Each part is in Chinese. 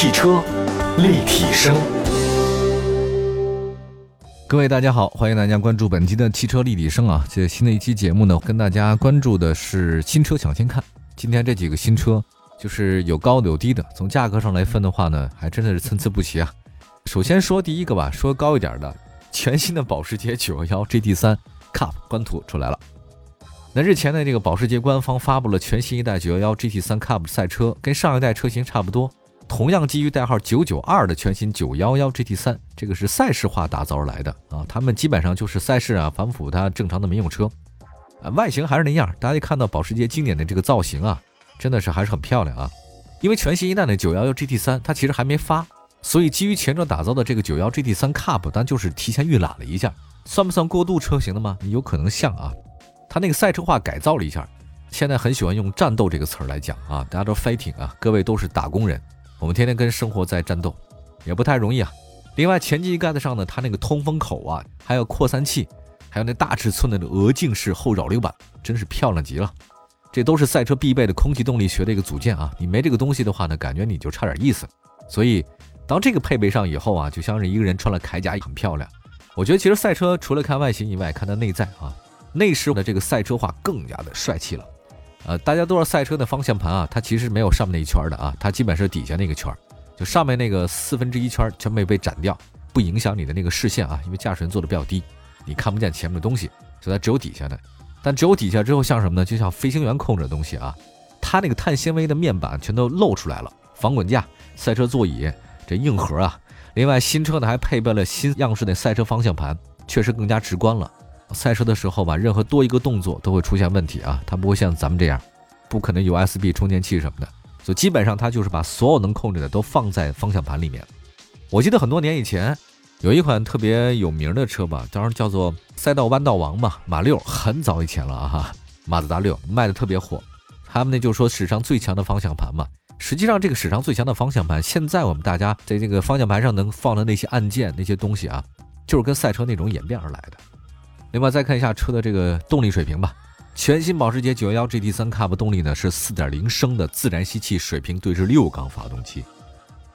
汽车立体声，各位大家好，欢迎大家关注本期的汽车立体声啊！这新的一期节目呢，跟大家关注的是新车抢先看。今天这几个新车，就是有高的有低的，从价格上来分的话呢，还真的是参差不齐啊。首先说第一个吧，说高一点的，全新的保时捷911 GT3 Cup 官图出来了。那日前呢，这个保时捷官方发布了全新一代911 GT3 Cup 赛车，跟上一代车型差不多，同样基于代号992的全新911 GT3，这个是赛事化打造而来的啊。他们基本上就是赛事啊，反哺它正常的民用车啊，外形还是那样。大家看到保时捷经典的这个造型啊，真的是还是很漂亮啊。因为全新一代的911 GT3 它其实还没发，所以基于前者打造的这个 91GT3 Cup，但就是提前预览了一下，算不算过渡车型的吗？有可能像啊。它那个赛车化改造了一下，现在很喜欢用战斗这个词儿来讲啊，大家都 fighting 啊，各位都是打工人，我们天天跟生活在战斗，也不太容易啊。另外前机盖子上呢，它那个通风口啊，还有扩散器，还有那大尺寸的鹅颈式后扰流板，真是漂亮极了。这都是赛车必备的空气动力学的一个组件啊，你没这个东西的话呢，感觉你就差点意思。所以当这个配备上以后啊，就像是一个人穿了铠甲，很漂亮。我觉得其实赛车除了看外形以外，看它内在啊。内饰的这个赛车化更加的帅气了，呃，大家都知道赛车的方向盘啊，它其实没有上面那一圈的啊，它基本是底下那个圈，就上面那个四分之一圈全被被斩掉，不影响你的那个视线啊，因为驾驶员坐的比较低，你看不见前面的东西，所以它只有底下的。但只有底下之后像什么呢？就像飞行员控制的东西啊，它那个碳纤维的面板全都露出来了，防滚架、赛车座椅这硬核啊，另外新车呢还配备了新样式的赛车方向盘，确实更加直观了。赛车的时候吧，任何多一个动作都会出现问题啊，它不会像咱们这样，不可能有 USB 充电器什么的，所以基本上它就是把所有能控制的都放在方向盘里面。我记得很多年以前有一款特别有名的车吧，当时叫做赛道弯道王嘛，马六，很早以前了啊哈，马自达六卖的特别火，他们那就说史上最强的方向盘嘛，实际上这个史上最强的方向盘，现在我们大家在这个方向盘上能放的那些按键那些东西啊，就是跟赛车那种演变而来的。另外再看一下车的这个动力水平吧，全新保时捷911 GT3 Cup 动力呢是4.0升的自然吸气水平对置六缸发动机，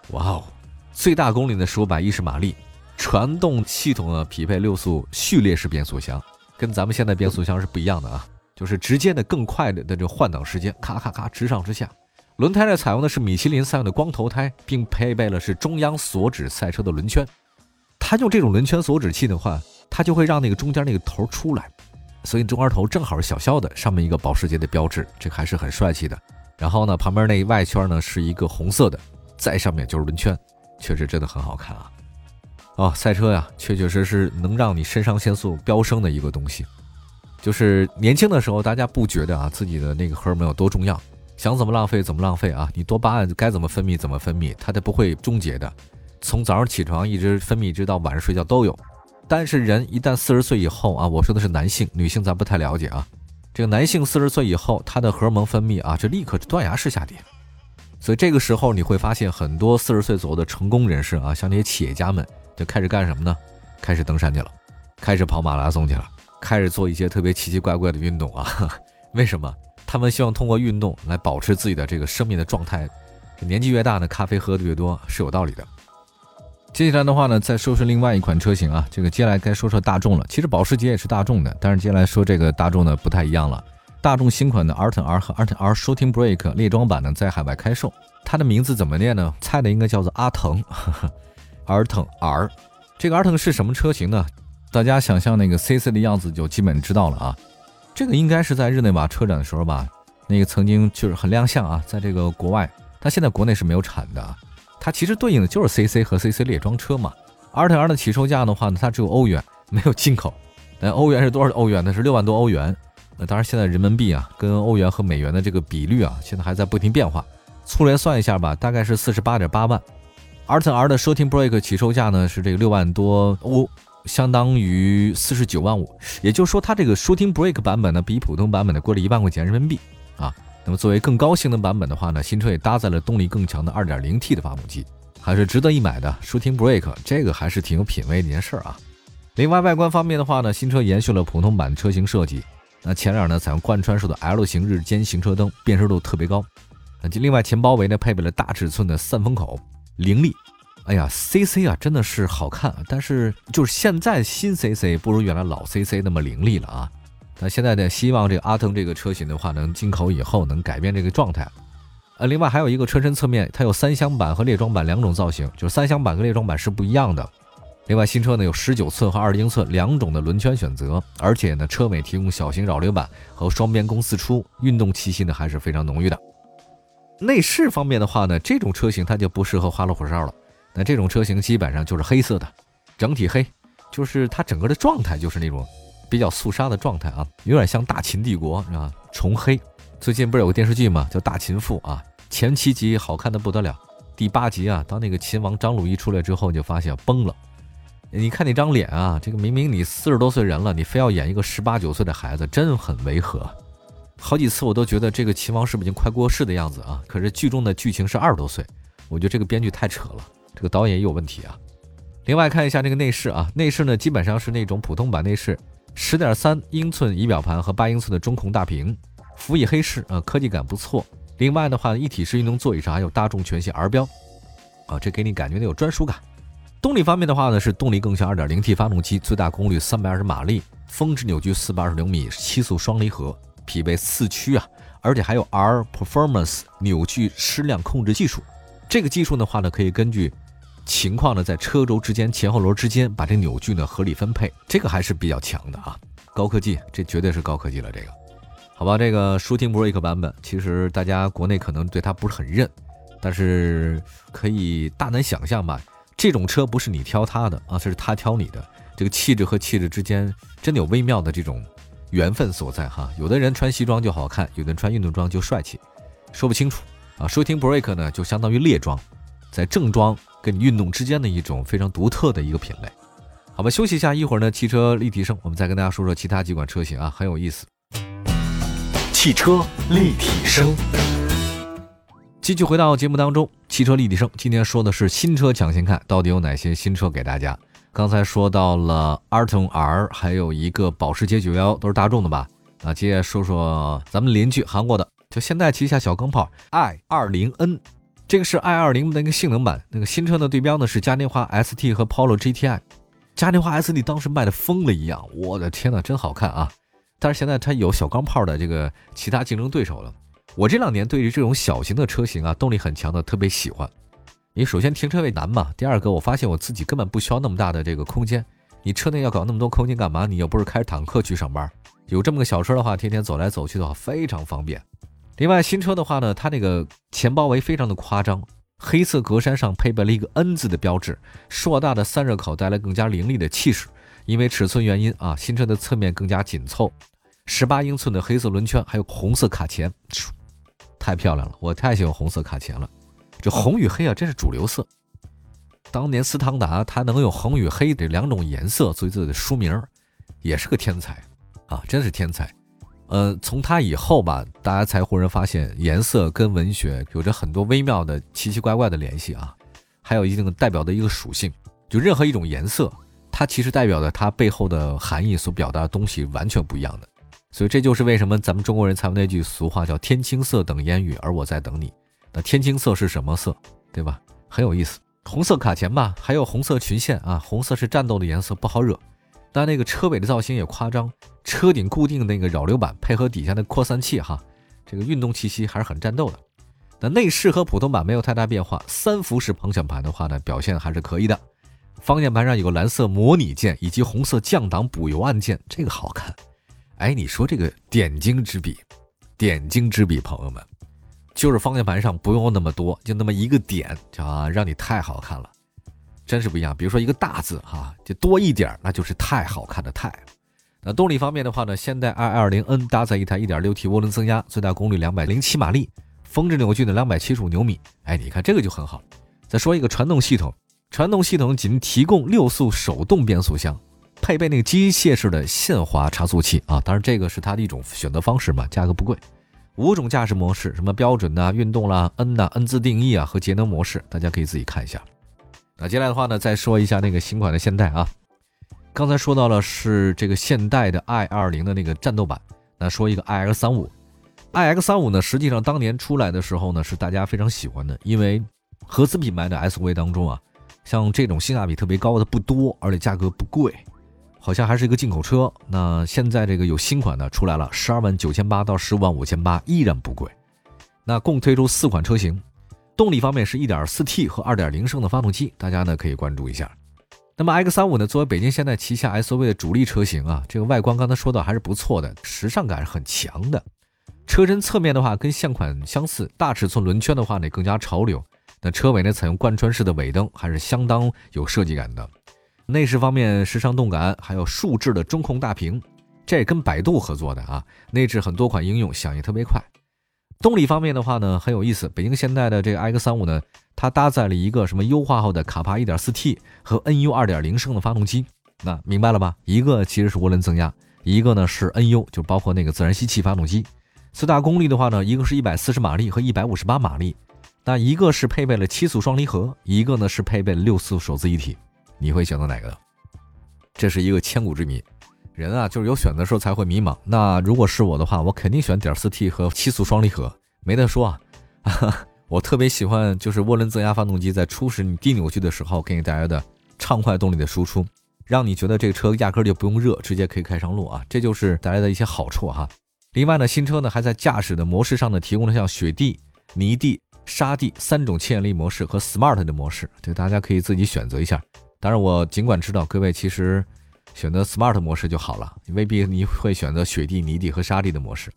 哇哦，最大功率呢是510马力，传动系统呢匹配六速序列式变速箱，跟咱们现在变速箱是不一样的啊，就是直接的更快的的这换挡时间，咔咔咔直上直下。轮胎呢采用的是米其林三用的光头胎，并配备了是中央锁止赛车的轮圈，它用这种轮圈锁止器的话。它就会让那个中间那个头出来，所以中间头正好是小小的，上面一个保时捷的标志，这个还是很帅气的。然后呢，旁边那外圈呢是一个红色的，在上面就是轮圈，确实真的很好看啊。哦，赛车呀，确确实实能让你肾上腺素飙升的一个东西。就是年轻的时候，大家不觉得啊自己的那个荷尔蒙有多重要，想怎么浪费怎么浪费啊，你多巴胺该怎么分泌怎么分泌，它都不会终结的，从早上起床一直分泌，直到晚上睡觉都有。但是人一旦四十岁以后啊，我说的是男性，女性咱不太了解啊。这个男性四十岁以后，他的荷尔蒙分泌啊，这立刻断崖式下跌。所以这个时候你会发现，很多四十岁左右的成功人士啊，像那些企业家们，就开始干什么呢？开始登山去了，开始跑马拉松去了，开始做一些特别奇奇怪怪的运动啊。为什么？他们希望通过运动来保持自己的这个生命的状态。年纪越大呢，咖啡喝的越多是有道理的。接下来的话呢，再说说另外一款车型啊，这个接下来该说说大众了。其实保时捷也是大众的，但是接下来说这个大众呢不太一样了。大众新款的 Arton R 和 Arton R Shooting Brake 列装版呢在海外开售，它的名字怎么念呢？猜的应该叫做阿腾，Arton R。这个 Arton 是什么车型呢？大家想象那个 CC 的样子就基本知道了啊。这个应该是在日内瓦车展的时候吧，那个曾经就是很亮相啊，在这个国外，它现在国内是没有产的。啊它其实对应的就是 CC 和 CC 列装车嘛。R T R 的起售价的话呢，它只有欧元，没有进口。那欧元是多少欧元呢？是六万多欧元。那当然，现在人民币啊，跟欧元和美元的这个比率啊，现在还在不停变化。粗略算一下吧，大概是四十八点八万。R T R 的 shooting break 起售价呢是这个六万多欧，相当于四十九万五。也就是说，它这个 shooting break 版本呢，比普通版本的贵了一万块钱人民币啊。那么作为更高性能版本的话呢，新车也搭载了动力更强的 2.0T 的发动机，还是值得一买的。shooting break 这个还是挺有品位的一件事儿啊。另外外观方面的话呢，新车延续了普通版车型设计，那前脸呢采用贯穿式的 L 型日间行车灯，辨识度特别高。那另外前包围呢配备了大尺寸的散风口，凌厉。哎呀，CC 啊，真的是好看，但是就是现在新 CC 不如原来老 CC 那么凌厉了啊。那现在呢，希望这个阿腾这个车型的话，能进口以后能改变这个状态。呃，另外还有一个车身侧面，它有三厢版和猎装版两种造型，就是三厢版和猎装版是不一样的。另外，新车呢有十九寸和二十英寸两种的轮圈选择，而且呢，车尾提供小型扰流板和双边共四出，运动气息呢还是非常浓郁的。内饰方面的话呢，这种车型它就不适合花里胡哨了。那这种车型基本上就是黑色的，整体黑，就是它整个的状态就是那种比较肃杀的状态啊，有点像大秦帝国啊，重黑。最近不是有个电视剧吗？叫《大秦赋》啊，前七集好看的不得了，第八集啊，当那个秦王张鲁一出来之后，就发现崩了。你看那张脸啊，这个明明你四十多岁人了，你非要演一个十八九岁的孩子，真很违和。好几次我都觉得这个秦王是不是已经快过世的样子啊？可是剧中的剧情是二十多岁，我觉得这个编剧太扯了。这个导演也有问题啊。另外看一下这个内饰啊，内饰呢基本上是那种普通版内饰，十点三英寸仪表盘和八英寸的中控大屏，辅以黑饰啊，科技感不错。另外的话，一体式运动座椅上还有大众全系 R 标，啊，这给你感觉呢有专属感。动力方面的话呢，是动力更小，2.0T 发动机，最大功率320马力，峰值扭矩420米，七速双离合，匹配四驱啊，而且还有 R Performance 扭矩矢量控制技术。这个技术的话呢，可以根据情况呢，在车轴之间、前后轮之间把这扭矩呢合理分配，这个还是比较强的啊，高科技，这绝对是高科技了。这个，好吧，这个舒婷 Break 版本，其实大家国内可能对它不是很认，但是可以大胆想象吧，这种车不是你挑它的啊，这是它挑你的，这个气质和气质之间真的有微妙的这种缘分所在哈。有的人穿西装就好看，有的人穿运动装就帅气，说不清楚。啊，舒婷 Break 呢，就相当于猎装，在正装跟运动之间的一种非常独特的一个品类。好吧，休息一下，一会儿呢，汽车立体声，我们再跟大家说说其他几款车型啊，很有意思。汽车立体声，继续回到节目当中，汽车立体声，今天说的是新车抢先看，到底有哪些新车给大家？刚才说到了 Arton R，还有一个保时捷911，都是大众的吧？啊，接着说说咱们邻居韩国的。就现代旗下小钢炮 i 二零 N，这个是 i 二零的一个性能版。那个新车的对标呢是嘉年华 ST 和 Polo GTI。嘉年华 ST 当时卖的疯了一样，我的天呐，真好看啊！但是现在它有小钢炮的这个其他竞争对手了。我这两年对于这种小型的车型啊，动力很强的特别喜欢。你首先停车位难嘛，第二个我发现我自己根本不需要那么大的这个空间。你车内要搞那么多空间干嘛？你又不是开着坦克去上班，有这么个小车的话，天天走来走去的话非常方便。另外，新车的话呢，它那个前包围非常的夸张，黑色格栅上配备了一个 N 字的标志，硕大的散热口带来更加凌厉的气势。因为尺寸原因啊，新车的侧面更加紧凑，十八英寸的黑色轮圈，还有红色卡钳，太漂亮了，我太喜欢红色卡钳了。这红与黑啊，真是主流色。当年斯汤达它能用红与黑这两种颜色作为自己的书名，也是个天才啊，真是天才。呃，从它以后吧，大家才忽然发现颜色跟文学有着很多微妙的奇奇怪怪的联系啊，还有一定代表的一个属性，就任何一种颜色，它其实代表的它背后的含义所表达的东西完全不一样的，所以这就是为什么咱们中国人才有那句俗话叫“天青色等烟雨，而我在等你”。那天青色是什么色，对吧？很有意思，红色卡钳吧，还有红色裙线啊，红色是战斗的颜色，不好惹。但那个车尾的造型也夸张，车顶固定那个扰流板配合底下的扩散器，哈，这个运动气息还是很战斗的。那内饰和普通版没有太大变化，三辐式方向盘的话呢，表现还是可以的。方向盘上有个蓝色模拟键以及红色降档补油按键，这个好看。哎，你说这个点睛之笔，点睛之笔，朋友们，就是方向盘上不用那么多，就那么一个点，啊，让你太好看了。真是不一样，比如说一个大字哈，就多一点，那就是太好看的太。那动力方面的话呢，现代 i20N 搭载一台 1.6T 涡轮增压，最大功率207马力，峰值扭矩呢275牛米。哎，你看这个就很好。再说一个传动系统，传动系统仅提供六速手动变速箱，配备那个机械式的限滑差速器啊，当然这个是它的一种选择方式嘛，价格不贵。五种驾驶模式，什么标准呐、运动啦、N 呐、N 字定义啊和节能模式，大家可以自己看一下。那接下来的话呢，再说一下那个新款的现代啊。刚才说到了是这个现代的 i 二零的那个战斗版。那说一个 i x 三五，i x 三五呢，实际上当年出来的时候呢，是大家非常喜欢的，因为合资品牌的 SUV 当中啊，像这种性价比特别高的不多，而且价格不贵，好像还是一个进口车。那现在这个有新款的出来了，十二万九千八到十五万五千八，依然不贵。那共推出四款车型，动力方面是一点四 T 和二点零升的发动机，大家呢可以关注一下。那么 X 三五呢，作为北京现代旗下 SUV 的主力车型啊，这个外观刚才说到还是不错的，时尚感是很强的。车身侧面的话跟现款相似，大尺寸轮圈的话呢更加潮流。那车尾呢采用贯穿式的尾灯，还是相当有设计感的。内饰方面时尚动感，还有竖置的中控大屏，这跟百度合作的啊。内置很多款应用，响应特别快。动力方面的话呢很有意思，北京现代的这个 X 三五呢，它搭载了一个什么优化后的卡帕 1.4T 和 NU 2.0升的发动机。那明白了吧？一个其实是涡轮增压，一个呢是 NU，就包括那个自然吸气发动机。最大功率的话呢，一个是一百四十马力和一百五十八马力，那一个是配备了七速双离合，一个呢是配备了六速手自一体，你会选择哪个？这是一个千古之谜。人啊，就是有选择时候才会迷茫。那如果是我的话，我肯定选点四 T 和七速双离合，没得说啊。我特别喜欢就是涡轮增压发动机在初始你低扭矩的时候给你带来的畅快动力的输出，让你觉得这个车压根就不用热，直接可以开上路啊，这就是带来的一些好处哈。另外呢，新车呢还在驾驶的模式上呢提供了像雪地、泥地、沙地三种牵引力模式和 Smart 的模式，这大家可以自己选择一下。当然，我尽管知道各位其实选择 Smart 模式就好了，未必你会选择雪地、泥地和沙地的模式。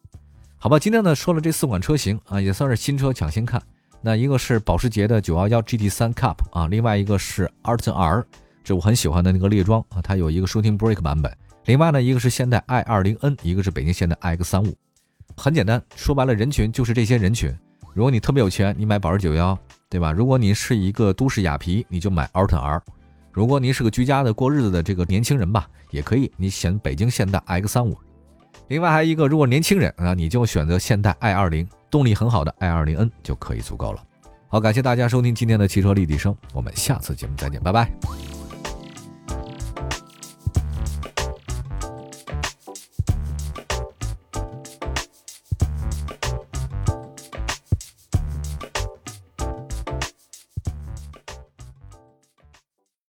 好吧，今天呢说了这四款车型啊，也算是新车抢先看。那一个是保时捷的911 GT3 Cup 啊，另外一个是 Arton R，这我很喜欢的那个猎装啊，它有一个 Shooting Brake 版本。另外呢，一个是现代 i 二零 N，一个是北京现代 iX 三五，很简单，说白了，人群就是这些人群。如果你特别有钱，你买保时九幺，对吧？如果你是一个都市雅皮，你就买 Alton R；如果您是个居家的过日子的这个年轻人吧，也可以，你选北京现代 X 三五。另外还有一个，如果年轻人啊，你就选择现代 i 二零，动力很好的 i 二零 N 就可以足够了。好，感谢大家收听今天的汽车立体声，我们下次节目再见，拜拜。